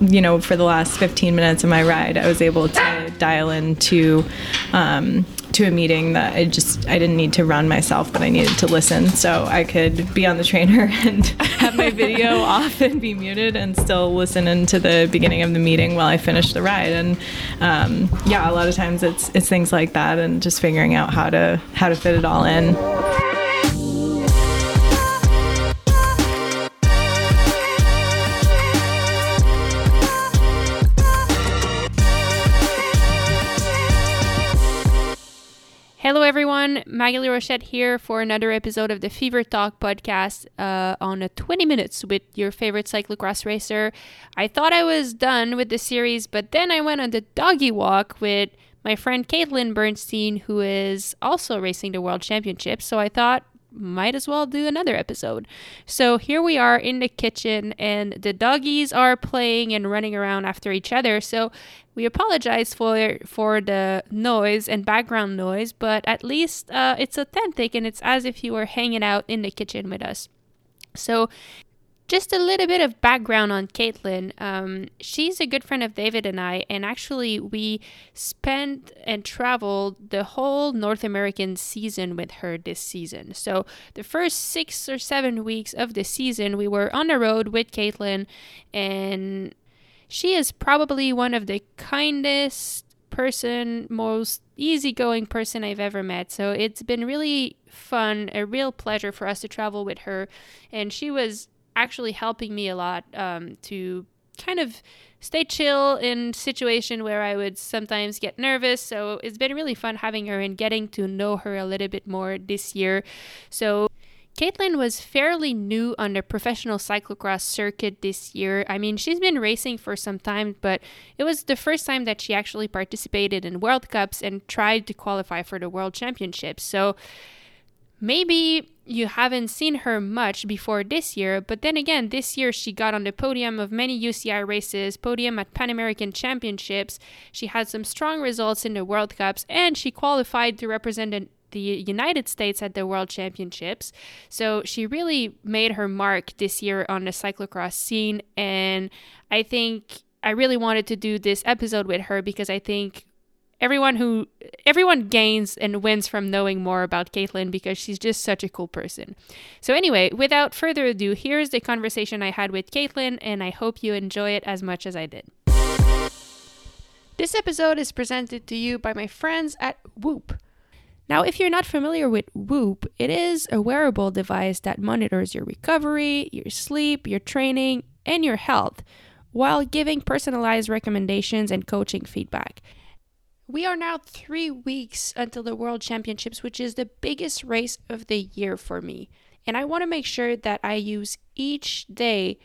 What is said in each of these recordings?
you know, for the last 15 minutes of my ride, I was able to dial into um, to a meeting that I just I didn't need to run myself, but I needed to listen. So I could be on the trainer and have my video off and be muted and still listen into the beginning of the meeting while I finish the ride. And um, yeah, a lot of times it's it's things like that and just figuring out how to how to fit it all in. Hello, everyone. Maghalie Rochette here for another episode of the Fever Talk podcast uh, on a 20 minutes with your favorite cyclocross racer. I thought I was done with the series, but then I went on the doggy walk with my friend Caitlin Bernstein, who is also racing the World Championship. So I thought might as well do another episode. So here we are in the kitchen, and the doggies are playing and running around after each other. So we apologize for for the noise and background noise, but at least uh, it's authentic and it's as if you were hanging out in the kitchen with us. So just a little bit of background on Caitlin. Um, she's a good friend of David and I, and actually, we spent and traveled the whole North American season with her this season. So, the first six or seven weeks of the season, we were on the road with Caitlin, and she is probably one of the kindest person, most easygoing person I've ever met. So, it's been really fun, a real pleasure for us to travel with her. And she was actually helping me a lot um, to kind of stay chill in situation where I would sometimes get nervous. So it's been really fun having her and getting to know her a little bit more this year. So Caitlin was fairly new on the professional cyclocross circuit this year. I mean, she's been racing for some time, but it was the first time that she actually participated in World Cups and tried to qualify for the World Championships. So maybe you haven't seen her much before this year, but then again, this year she got on the podium of many UCI races, podium at Pan American Championships. She had some strong results in the World Cups, and she qualified to represent the United States at the World Championships. So she really made her mark this year on the cyclocross scene, and I think I really wanted to do this episode with her because I think everyone who everyone gains and wins from knowing more about Caitlin because she's just such a cool person. So anyway, without further ado, here's the conversation I had with Caitlin, and I hope you enjoy it as much as I did. This episode is presented to you by my friends at Whoop. Now, if you're not familiar with Whoop, it is a wearable device that monitors your recovery, your sleep, your training, and your health while giving personalized recommendations and coaching feedback. We are now three weeks until the World Championships, which is the biggest race of the year for me. And I want to make sure that I use each day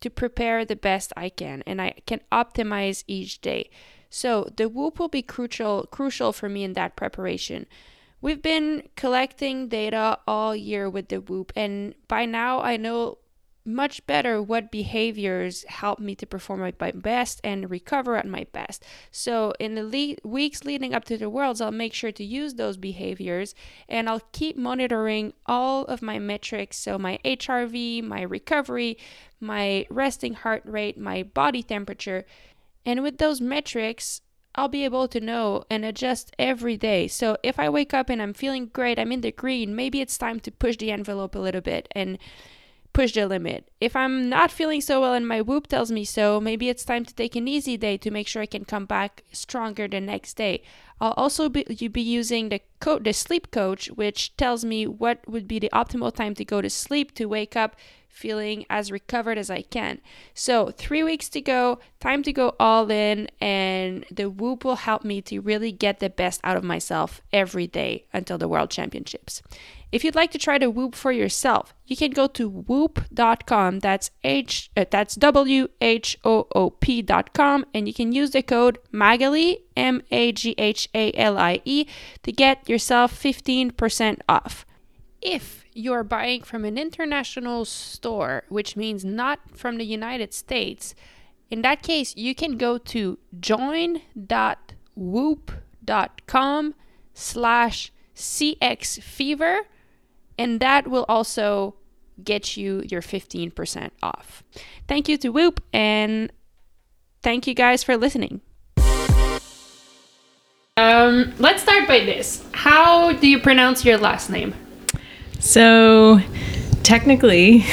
to prepare the best I can and I can optimize each day. So the whoop will be crucial crucial for me in that preparation. We've been collecting data all year with the whoop and by now I know much better what behaviors help me to perform at my best and recover at my best. So, in the le- weeks leading up to the Worlds, I'll make sure to use those behaviors and I'll keep monitoring all of my metrics. So, my HRV, my recovery, my resting heart rate, my body temperature. And with those metrics, I'll be able to know and adjust every day. So if I wake up and I'm feeling great, I'm in the green, maybe it's time to push the envelope a little bit and push the limit. If I'm not feeling so well and my whoop tells me so, maybe it's time to take an easy day to make sure I can come back stronger the next day. I'll also be, be using the co- the sleep coach, which tells me what would be the optimal time to go to sleep to wake up feeling as recovered as I can. So, three weeks to go, time to go all in, and the Whoop will help me to really get the best out of myself every day until the World Championships. If you'd like to try the Whoop for yourself, you can go to whoop.com. That's H uh, that's W H O O P.com and you can use the code Maghalie M A G H A L I E to get yourself 15% off. If you're buying from an international store, which means not from the United States, in that case, you can go to join.whoop.com slash cxfever and that will also get you your 15% off. Thank you to Whoop, and thank you guys for listening. Um, let's start by this. How do you pronounce your last name? So technically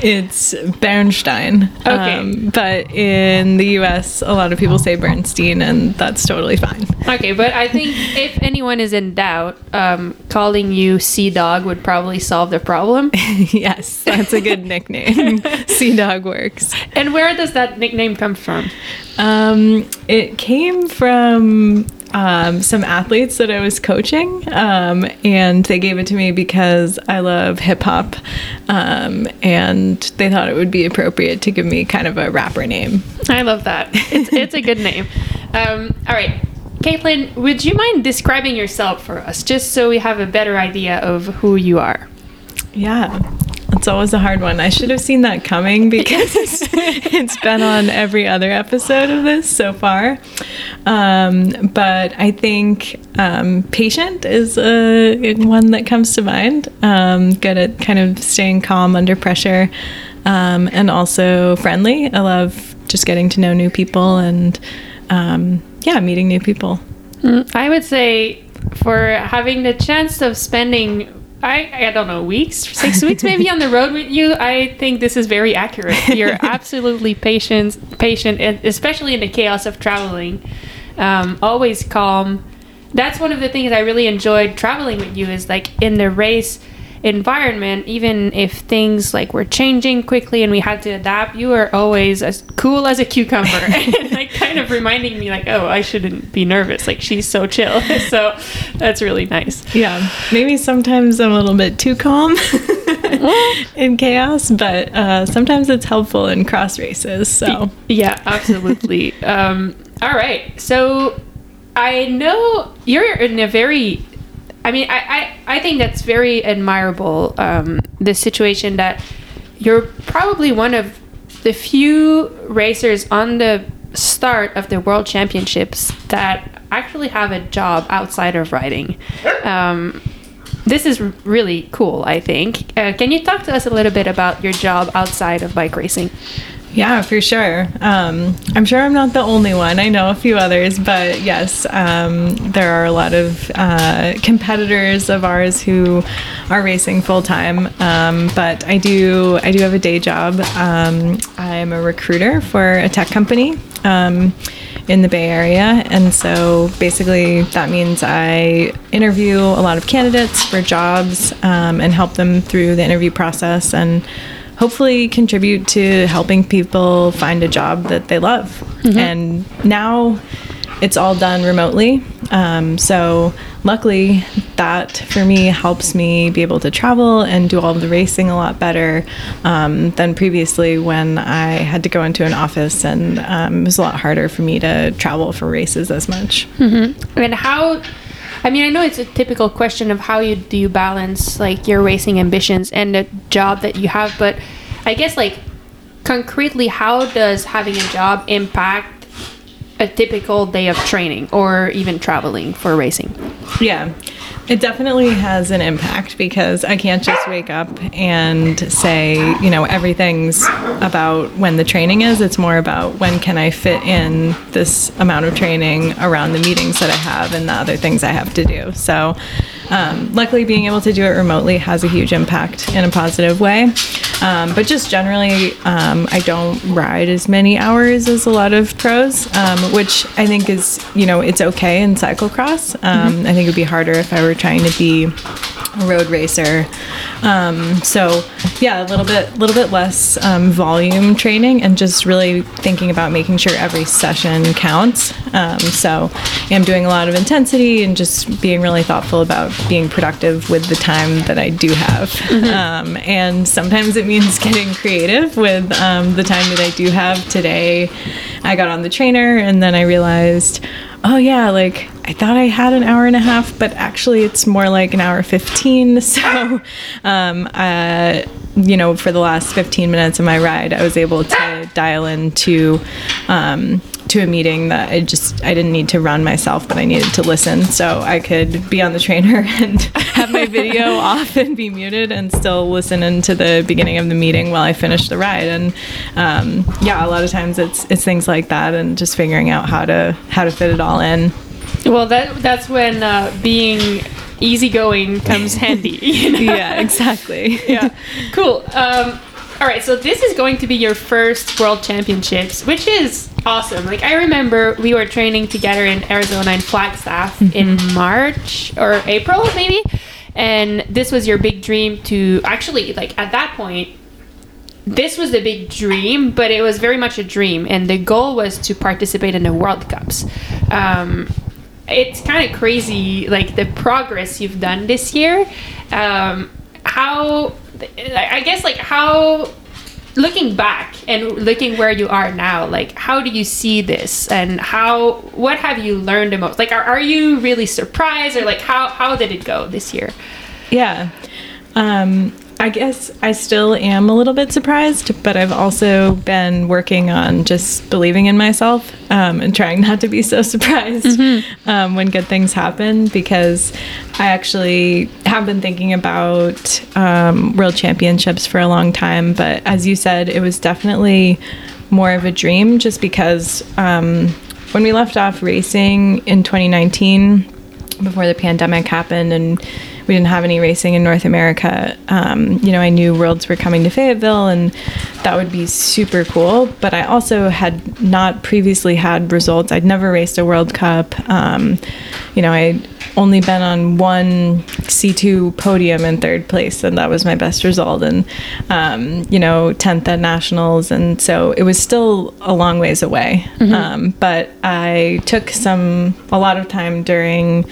it's Bernstein. Okay. Um, but in the US, a lot of people say Bernstein, and that's totally fine. Okay, but I think if anyone is in doubt, um, calling you Sea Dog would probably solve the problem. yes, that's a good nickname. sea Dog works. And where does that nickname come from? Um, it came from um, some athletes that I was coaching, um, and they gave it to me because I love hip hop, um, and they thought it would be appropriate to give me kind of a rapper name. I love that. It's, it's a good name. Um, all right. Caitlin, would you mind describing yourself for us, just so we have a better idea of who you are? Yeah. It's always a hard one. I should have seen that coming because it's been on every other episode of this so far. Um, but I think um, patient is a, one that comes to mind. Um, good at kind of staying calm under pressure um, and also friendly. I love just getting to know new people and, um, yeah, meeting new people. I would say for having the chance of spending I, I don't know weeks six weeks maybe on the road with you? I think this is very accurate. You're absolutely patient patient and especially in the chaos of traveling. Um, always calm. That's one of the things i really enjoyed traveling with you is like in the race environment even if things like were changing quickly and we had to adapt you were always as cool as a cucumber. And like kind of reminding me like oh i shouldn't be nervous. Like she's so chill. So that's really nice. Yeah, maybe sometimes I'm a little bit too calm in chaos, but uh, sometimes it's helpful in cross races. So. Yeah absolutely. Um, all right. So i know you're in a very i mean i i, I think that's very admirable um, the situation that you're probably one of the few racers on the start of the world championships that actually have a job outside of riding. Um, this is really cool i think. Uh, can you talk to us a little bit about your job outside of bike racing Yeah, for sure. Um, I'm sure I'm not the only one. I know a few others, but yes, um, there are a lot of uh, competitors of ours who are racing full time. Um, but I do, I do have a day job. Um, I'm a recruiter for a tech company. Um, in the Bay Area. And so basically, that means I interview a lot of candidates for jobs um, and help them through the interview process and hopefully contribute to helping people find a job that they love. And now it's all done remotely. Um, so luckily, that for me helps me be able to travel and do all the racing a lot better um, than previously when I had to go into an office and um, it was a lot harder for me to travel for races as much. And how I mean, I know it's a typical question of how you do you balance like your racing ambitions and the job that you have, but I guess like concretely how does having a job impact a typical day of training or even traveling for racing? Yeah, it definitely has an impact because I can't just wake up and say, you know, everything's about when the training is. It's more about when can I fit in this amount of training around the meetings that I have and the other things I have to do. So, um, luckily, being able to do it remotely has a huge impact in a positive way. Um, but just generally, um, I don't ride as many hours as a lot of pros, um, which I think is, you know, it's okay in cyclocross. Um, I think it'd be harder if I were trying to be road racer. Um, so yeah, a little bit, little bit less um, volume training, and just really thinking about making sure every session counts. Um, so I'm doing a lot of intensity and just being really thoughtful about being productive with the time that I do have. Um, and sometimes it means getting creative with um, the time that I do have. Today, I got on the trainer, and then I realized oh yeah, like I thought I had an hour and a half, but actually it's more like an hour 15. So, um, uh, you know, for the last 15 minutes of my ride, I was able to dial into um, to a meeting that I just I didn't need to run myself, but I needed to listen, so I could be on the trainer and have my video off and be muted and still listen into the beginning of the meeting while I finish the ride. And um, yeah, a lot of times it's it's things like that, and just figuring out how to how to fit it all in. Well, that that's when uh, being easygoing comes handy. You know? Yeah, exactly. yeah, cool. Um, all right, so this is going to be your first World Championships, which is awesome. Like I remember we were training together in Arizona in Flagstaff mm-hmm. in March or April maybe, and this was your big dream to actually like at that point. This was the big dream, but it was very much a dream, and the goal was to participate in the World Cups. Um, it's kind of crazy, like the progress you've done this year. Um, how I guess like how looking back and looking where you are now like how do you see this? And how what have you learned the most? Like are, are you really surprised? Or like how how did it go this year? Yeah. Um I guess I still am a little bit surprised, but I've also been working on just believing in myself um, and trying not to be so surprised mm-hmm. um, when good things happen because I actually have been thinking about um, world championships for a long time. But as you said, it was definitely more of a dream just because um, when we left off racing in 2019, before the pandemic happened and we didn't have any racing in North America. Um, you know, I knew Worlds were coming to Fayetteville, and that would be super cool. But I also had not previously had results. I'd never raced a World Cup. Um, you know, I'd only been on one C2 podium in third place, and that was my best result. And, um, you know, 10th at nationals. And so it was still a long ways away. Mm-hmm. Um, but I took some, a lot of time during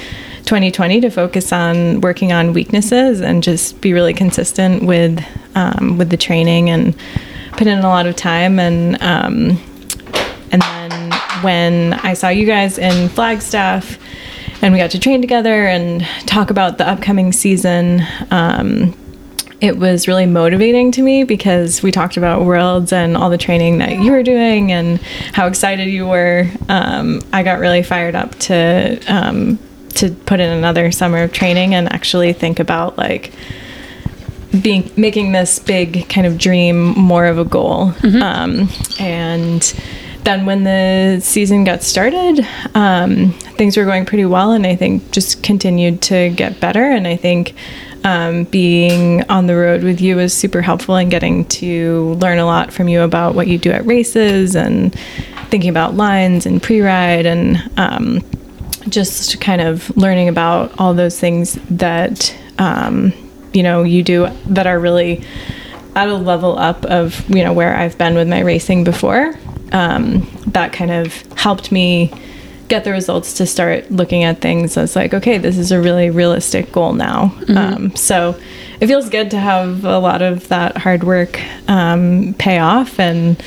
2020 to focus on working on weaknesses and just be really consistent with um, with the training and put in a lot of time and um, and then when I saw you guys in Flagstaff and we got to train together and talk about the upcoming season. Um, it was really motivating to me because we talked about worlds and all the training that you were doing and how excited you were. Um, I got really fired up to um, to put in another summer of training and actually think about like being making this big kind of dream more of a goal mm-hmm. um, and then when the season got started um, things were going pretty well and i think just continued to get better and i think um, being on the road with you was super helpful in getting to learn a lot from you about what you do at races and thinking about lines and pre-ride and um, just kind of learning about all those things that um, you know you do that are really at a level up of you know where I've been with my racing before. Um, that kind of helped me get the results to start looking at things as like okay this is a really realistic goal now mm-hmm. um, so it feels good to have a lot of that hard work um, pay off and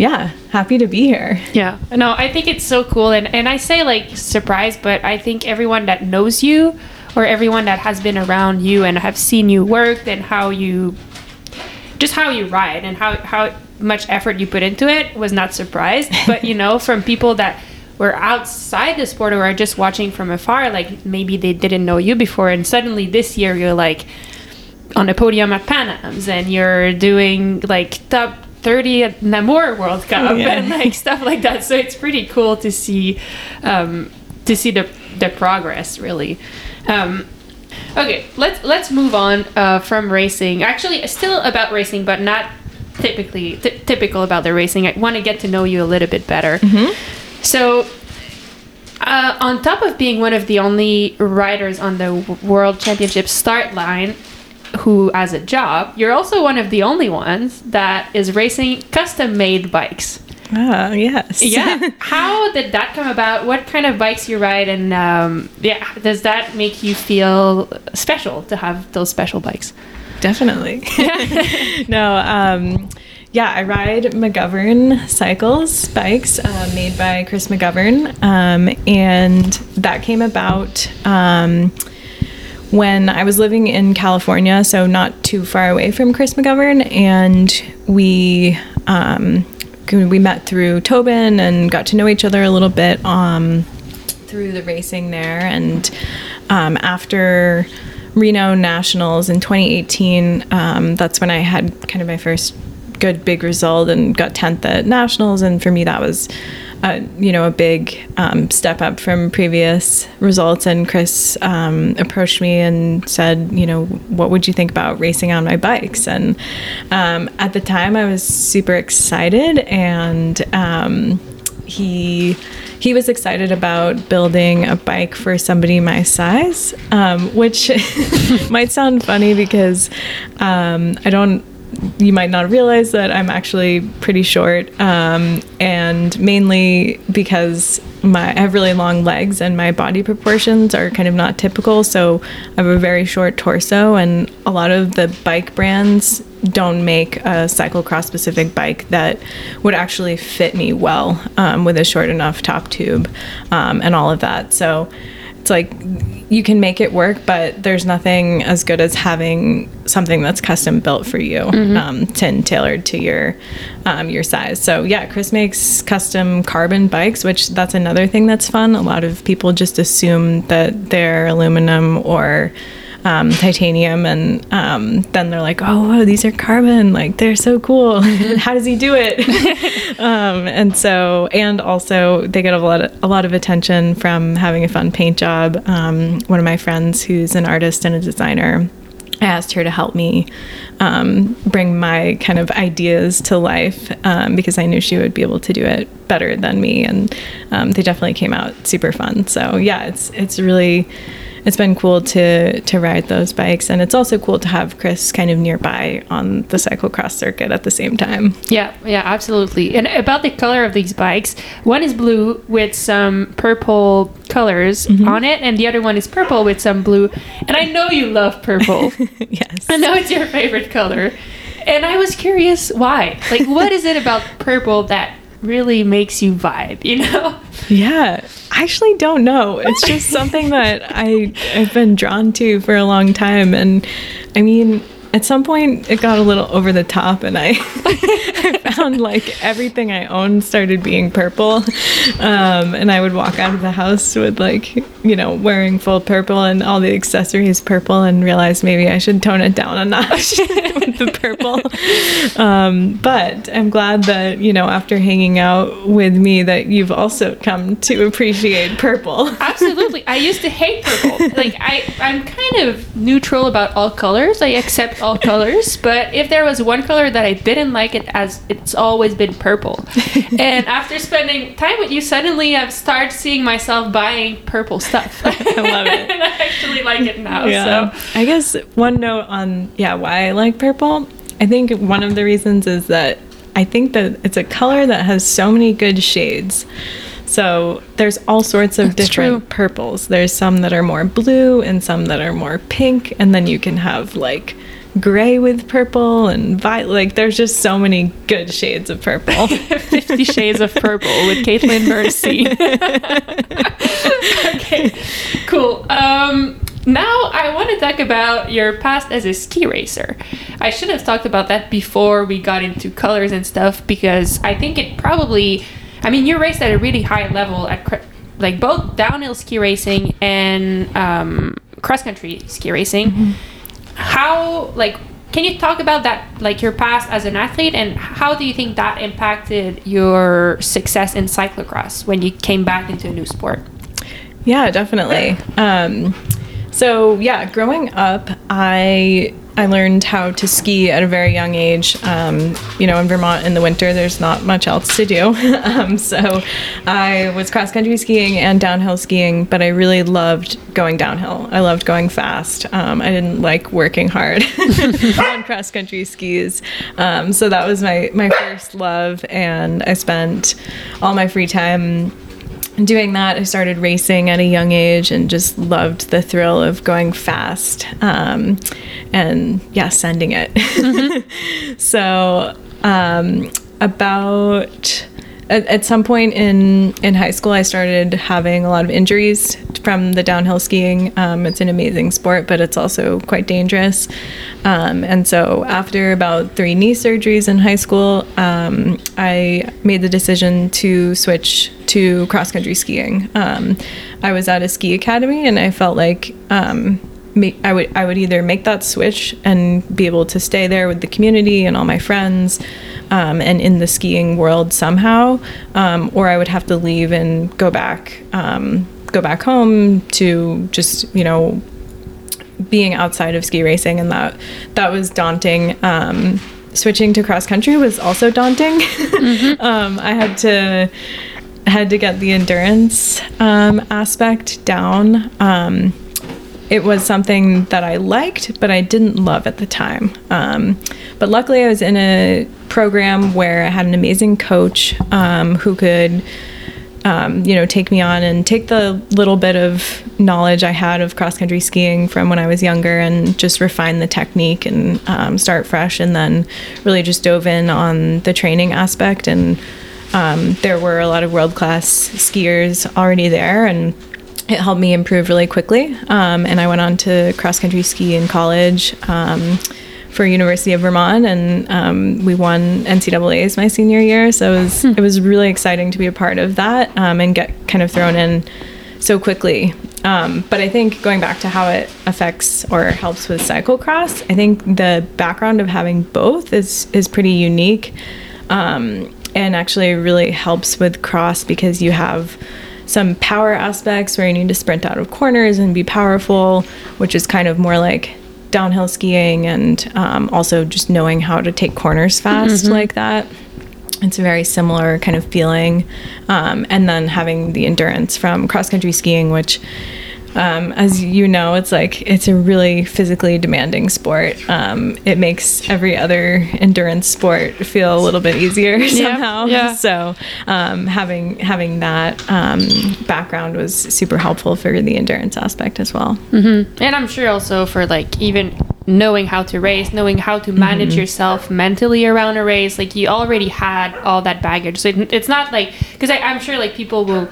yeah, happy to be here. Yeah. No, I think it's so cool. And, and I say like surprised, but I think everyone that knows you or everyone that has been around you and have seen you work and how you just how you ride and how, how much effort you put into it was not surprised. But, you know, from people that were outside the sport or are just watching from afar, like maybe they didn't know you before. And suddenly this year you're like on a podium at Pan Am's and you're doing like top 30 at Namur World Cup yeah. and like stuff like that. So it's pretty cool to see um, to see the the progress really. Um, okay, let's let's move on uh, from racing. Actually, still about racing, but not typically t- typical about the racing. I want to get to know you a little bit better. Mm-hmm. So. Uh, on top of being one of the only riders on the World Championship start line, who as a job, you're also one of the only ones that is racing custom made bikes. Ah, yes. yeah. How did that come about? What kind of bikes you ride, and um, yeah, does that make you feel special to have those special bikes? Definitely. no. Um, yeah, I ride McGovern cycles, bikes uh, made by Chris McGovern. Um, and that came about um, when I was living in California, so not too far away from Chris McGovern. And we, um, we met through Tobin and got to know each other a little bit um, through the racing there. And um, after Reno Nationals in 2018, um, that's when I had kind of my first good big result and got 10th at Nationals. And for me, that was. Uh, you know, a big um, step up from previous results. And Chris um, approached me and said, you know, what would you think about racing on my bikes? And um, at the time, I was super excited, and um, he he was excited about building a bike for somebody my size, um, which might sound funny because um, I don't. You might not realize that I'm actually pretty short, um, and mainly because my I have really long legs and my body proportions are kind of not typical. So I have a very short torso, and a lot of the bike brands don't make a cyclocross specific bike that would actually fit me well um, with a short enough top tube um, and all of that. So it's like you can make it work, but there's nothing as good as having something that's custom built for you mm-hmm. um, and tailored to your um, your size. So yeah, Chris makes custom carbon bikes, which that's another thing that's fun. A lot of people just assume that they're aluminum or um, titanium, and um, then they're like, "Oh, these are carbon! Like they're so cool! How does he do it?" um, and so, and also, they get a lot of, a lot of attention from having a fun paint job. Um, one of my friends, who's an artist and a designer, I asked her to help me um, bring my kind of ideas to life um, because I knew she would be able to do it better than me, and um, they definitely came out super fun. So yeah, it's it's really it's been cool to to ride those bikes and it's also cool to have Chris kind of nearby on the cyclocross circuit at the same time. Yeah, yeah, absolutely. And about the color of these bikes, one is blue with some purple colors mm-hmm. on it and the other one is purple with some blue. And I know you love purple. yes. I know it's your favorite color. And I was curious why. Like what is it about purple that really makes you vibe, you know? Yeah. I actually don't know. It's just something that I I've been drawn to for a long time and I mean at some point it got a little over the top and I, found like everything I owned started being purple. Um, and I would walk out of the house with like, you know, wearing full purple and all the accessories purple and realize maybe I should tone it down a notch with the purple. Um, but I'm glad that, you know, after hanging out with me that you've also come to appreciate purple. Absolutely. I used to hate purple. Like I, I'm kind of neutral about all colors. I accept all colors, but if there was one color that I didn't like it as it's always been purple. and after spending time with you, suddenly I've started seeing myself buying purple stuff. I love it. and I actually like it now. Yeah. So I guess one note on yeah, why I like purple. I think one of the reasons is that I think that it's a color that has so many good shades. So there's all sorts of That's different true. purples. There's some that are more blue and some that are more pink, and then you can have like gray with purple and violet. Like there's just so many good shades of purple. Fifty Shades of Purple with Caitlin Mercy. okay, cool. Um, now I want to talk about your past as a ski racer. I should have talked about that before we got into colors and stuff because I think it probably. I mean, you raced at a really high level at like both downhill ski racing and um, cross country ski racing. Mm-hmm how like can you talk about that like your past as an athlete and how do you think that impacted your success in cyclocross when you came back into a new sport? Yeah definitely. Um, so yeah growing up i I learned how to ski at a very young age. Um, you know, in Vermont in the winter, there's not much else to do. um, so I was cross country skiing and downhill skiing, but I really loved going downhill. I loved going fast. Um, I didn't like working hard on cross country skis. Um, so that was my, my first love. And I spent all my free time doing that, I started racing at a young age and just loved the thrill of going fast um, and, yeah, sending it. Mm-hmm. so um, about at, at some point in in high school, I started having a lot of injuries from the downhill skiing. Um, it's an amazing sport, but it's also quite dangerous. Um, and so, after about three knee surgeries in high school, um, I made the decision to switch to cross country skiing. Um, I was at a ski academy, and I felt like um, make, I would I would either make that switch and be able to stay there with the community and all my friends, um, and in the skiing world somehow, um, or I would have to leave and go back um, go back home to just you know being outside of ski racing, and that that was daunting. Um, switching to cross country was also daunting. Mm-hmm. Um, I had to had to get the endurance um, aspect down it was something that I liked, but I didn't love at the time. Um, but luckily, I was in a program where I had an amazing coach um, who could, um, you know, take me on and take the little bit of knowledge I had of cross country skiing from when I was younger and just refine the technique and um, start fresh. And then really just dove in on the training aspect. And um, there were a lot of world class skiers already there. And it helped me improve really quickly. Um, and I went on to cross country ski in college um, for University of Vermont, and um, we won NCAA's my senior year. So it was hmm. it was really exciting to be a part of that um, and get kind of thrown in so quickly. Um, but I think going back to how it affects or helps with cyclocross, I think the background of having both is is pretty unique, um, and actually really helps with cross because you have some power aspects where you need to sprint out of corners and be powerful, which is kind of more like downhill skiing and um, also just knowing how to take corners fast mm-hmm. like that. It's a very similar kind of feeling. Um, and then having the endurance from cross country skiing, which um, as you know, it's like it's a really physically demanding sport. Um, it makes every other endurance sport feel a little bit easier somehow. Yeah, yeah. So um, having having that um, background was super helpful for the endurance aspect as well. Mm-hmm. And I'm sure also for like even knowing how to race, knowing how to manage mm-hmm. yourself mentally around a race. Like you already had all that baggage, so it, it's not like because I'm sure like people will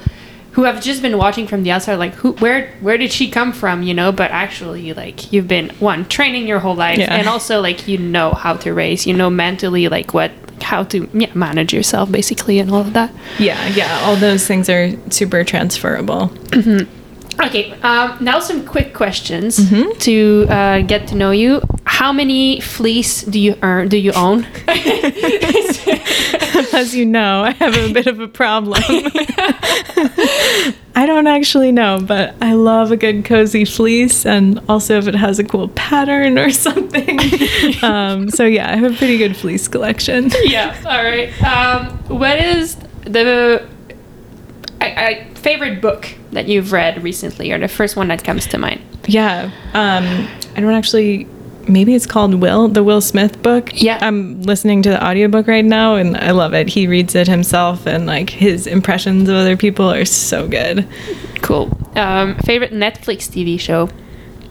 who have just been watching from the outside like who where where did she come from you know but actually like you've been one training your whole life yeah. and also like you know how to race you know mentally like what how to yeah, manage yourself basically and all of that yeah yeah all those things are super transferable mm-hmm. Okay, um, now some quick questions mm-hmm. to uh, get to know you. How many fleece do you earn? Do you own? As you know, I have a bit of a problem. I don't actually know, but I love a good cozy fleece, and also if it has a cool pattern or something. um, so yeah, I have a pretty good fleece collection. yeah. All right. Um, what is the I, I, favorite book that you've read recently, or the first one that comes to mind? Yeah, um, I don't actually. Maybe it's called Will, the Will Smith book. Yeah. I'm listening to the audiobook right now and I love it. He reads it himself and like his impressions of other people are so good. Cool. Um, favorite Netflix TV show?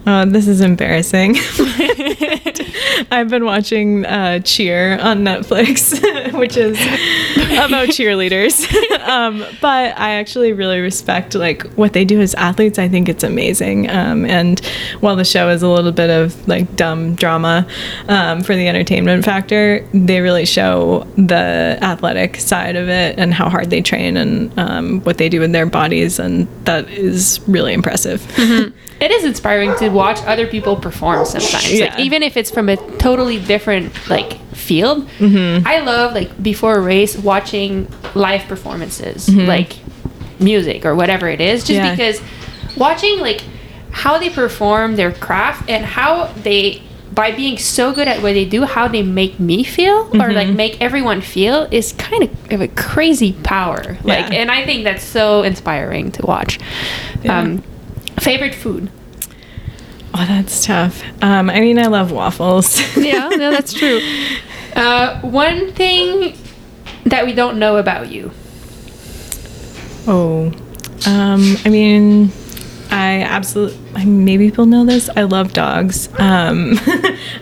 Uh, this is embarrassing. I've been watching uh, Cheer on Netflix, which is about cheerleaders. um, but I actually really respect like what they do as athletes. I think it's amazing. Um, and while the show is a little bit of like dumb drama um, for the entertainment factor, they really show the athletic side of it and how hard they train and um, what they do with their bodies, and that is really impressive. Mm-hmm. It is inspiring to watch other people perform sometimes. Yeah. Like even if it's from a totally different like field. Mm-hmm. I love like before a race watching live performances, mm-hmm. like music or whatever it is, just yeah. because watching like how they perform their craft and how they by being so good at what they do, how they make me feel mm-hmm. or like make everyone feel is kind of, a crazy power. Like, yeah. and I think that's so inspiring to watch. Yeah. Um, Favorite food? Oh, that's tough. Um, I mean, I love waffles. yeah, no, that's true. Uh, one thing that we don't know about you. Oh, um, I mean, I absolutely, maybe people know this. I love dogs. Um,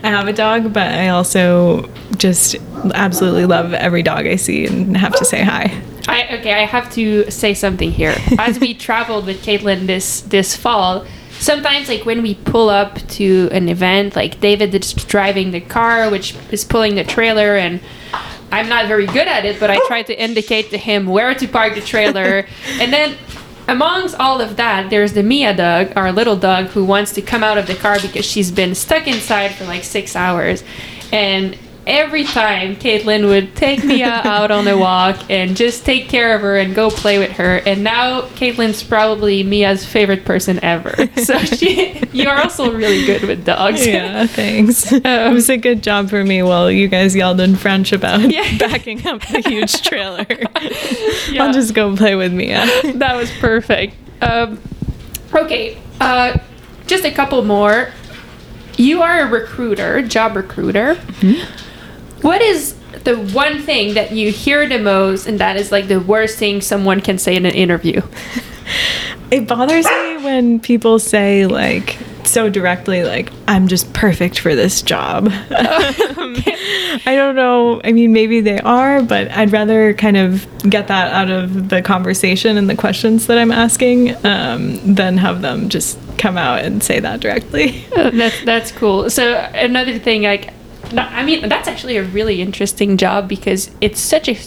I have a dog, but I also just absolutely love every dog I see and have to say hi. I okay, I have to say something here. As we traveled with Caitlin this this fall, sometimes like when we pull up to an event, like David is driving the car, which is pulling the trailer, and I'm not very good at it, but I try to indicate to him where to park the trailer, and then. Amongst all of that, there's the Mia dog, our little dog, who wants to come out of the car because she's been stuck inside for like six hours. And every time Caitlin would take Mia out on a walk and just take care of her and go play with her. And now Caitlin's probably Mia's favorite person ever. So she, you are also really good with dogs. Yeah, thanks. Um, it was a good job for me while you guys yelled in French about Yeah. backing up the huge trailer. Yeah. I'll just go play with Mia. that was perfect. Um, okay, uh, just a couple more. You are a recruiter, job recruiter. What is the one thing that you hear the most, and that is like the worst thing someone can say in an interview? It bothers me when people say like so directly like I'm just perfect for this job. Um, I don't know. I mean, maybe they are, but I'd rather kind of get that out of the conversation and the questions that I'm asking um, than have them just come out and say that directly. Uh, that's that's cool. So another thing, like, no, I mean, that's actually a really interesting job because it's such a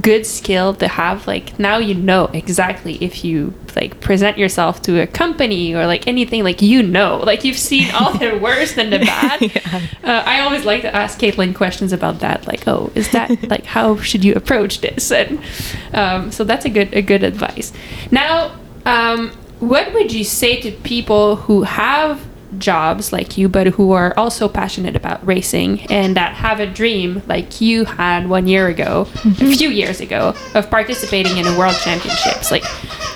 good skill to have. Like now you know exactly if you like present yourself to a company or like anything, like you know, like you've seen all the worst and the bad. Yeah. Uh, I always like to ask Caitlin questions about that, like, oh, is that like how should you approach this? And um, so that's a good a good advice. Now, um, what would you say to people who have jobs like you, but who are also passionate about racing and that have a dream like you had one year ago, a few years ago, of participating in a world championships? Like,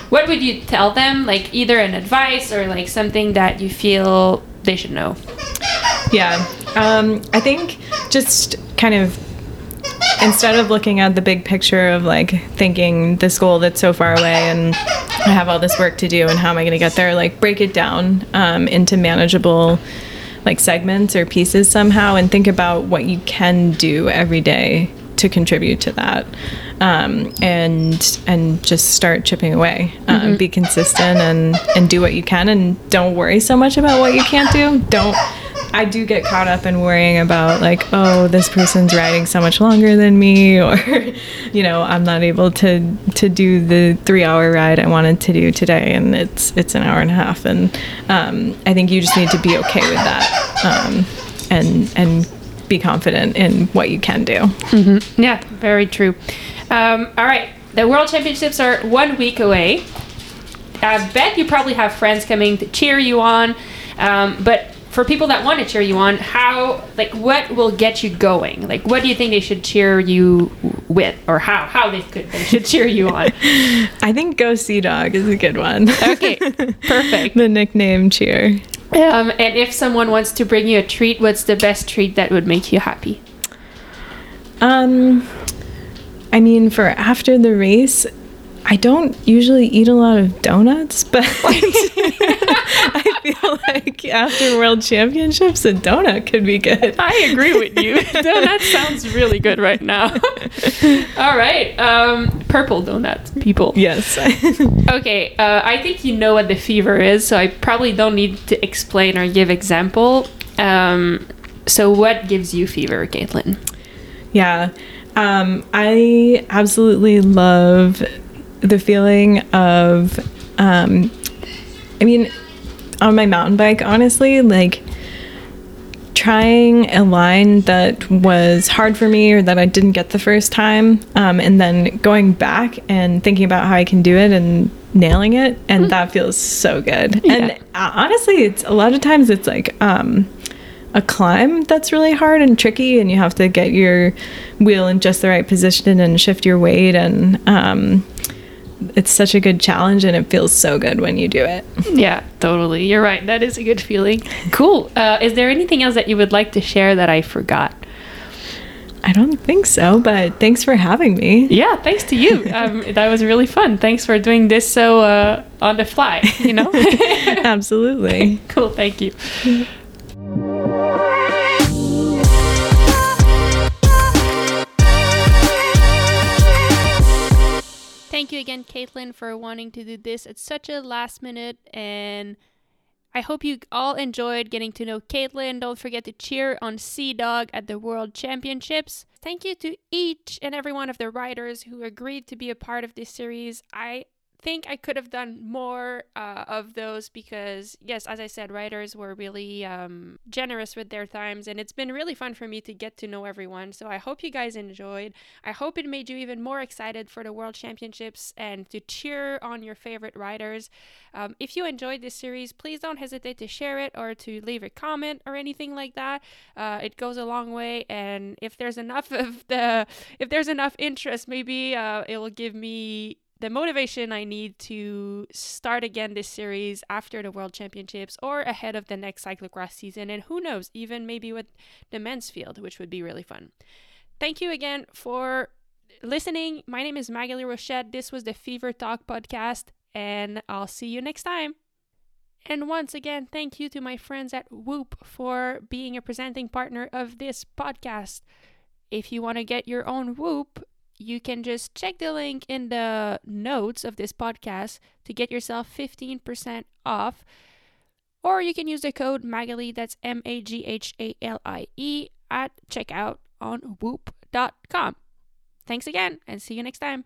what would you tell them? Like, either an advice or like something that you feel they should know? Yeah. Um, I think just kind of instead of looking at the big picture of like thinking this goal that's so far away and I have all this work to do and how am I going to get there, like break it down um, into manageable like segments or pieces somehow and think about what you can do every day to contribute to that um, and and just start chipping away um, be consistent and and do what you can and don't worry so much about what you can't do. Don't I do get caught up in worrying about like, oh, this person's riding so much longer than me, or you know, I'm not able to to do the three hour ride I wanted to do today, and it's it's an hour and a half, and um, I think you just need to be okay with that, um, and and be confident in what you can do. Yeah, very true. Um, all right, the World Championships are one week away. I bet you probably have friends coming to cheer you on, um, but for people that want to cheer you on, how like what will get you going? Like, what do you think they should cheer you with, or how how they could they should cheer you on? I think Go Sea Dog is a good one. Okay, perfect. the nickname cheer. Um, and if someone wants to bring you a treat, what's the best treat that would make you happy? Um, I mean, for after the race, I don't usually eat a lot of donuts, but I feel like after World Championships, a donut could be good. I agree with you. donut sounds really good right now. All right, um, purple donut, people. Yes. Okay, uh, I think you know what the fever is, so I probably don't need to explain or give example. Um, so, what gives you fever, Caitlin? yeah. Um, I absolutely love the feeling of, um, I mean, on my mountain bike, honestly, like trying a line that was hard for me or that I didn't get the first time, um, and then going back and thinking about how I can do it and nailing it, and that feels so good. And uh, honestly, it's a lot of times it's like um, a climb that's really hard and tricky, and you have to get your wheel in just the right position and shift your weight, and um, it's such a good challenge, and it feels so good when you do it. Yeah, totally. You're right. That is a good feeling. Cool. Uh, is there anything else that you would like to share that I forgot? I don't think so, but thanks for having me. Yeah, thanks to you. Um, that was really fun. Thanks for doing this so uh, on the fly, you know? Absolutely. cool, thank you. Thank you again, Caitlin, for wanting to do this at such a last minute. And I hope you all enjoyed getting to know Caitlin. Don't forget to cheer on Sea Dog at the World Championships. Thank you to each and every one of the writers who agreed to be a part of this series. I think I could have done more uh, of those because, yes, as I said, writers were really um, generous with their times, and it's been really fun for me to get to know everyone. So I hope you guys enjoyed. I hope it made you even more excited for the World Championships and to cheer on your favorite riders. Um, if you enjoyed this series, please don't hesitate to share it or to leave a comment or anything like that. Uh, it goes a long way, and if there's enough of the, if there's enough interest, maybe uh, it will give me the motivation I need to start again this series after the World Championships or ahead of the next cyclocross season. And who knows, even maybe with the men's field, which would be really fun. Thank you again for listening. My name is Maghalie Rochette. This was the Fever Talk podcast, and I'll see you next time. And once again, thank you to my friends at Whoop for being a presenting partner of this podcast. If you want to get your own Whoop, you can just check the link in the notes of this podcast to get yourself 15% off. Or you can use the code Maghalie, that's M A G H A L I E, at checkout on whoop.com. Thanks again and see you next time.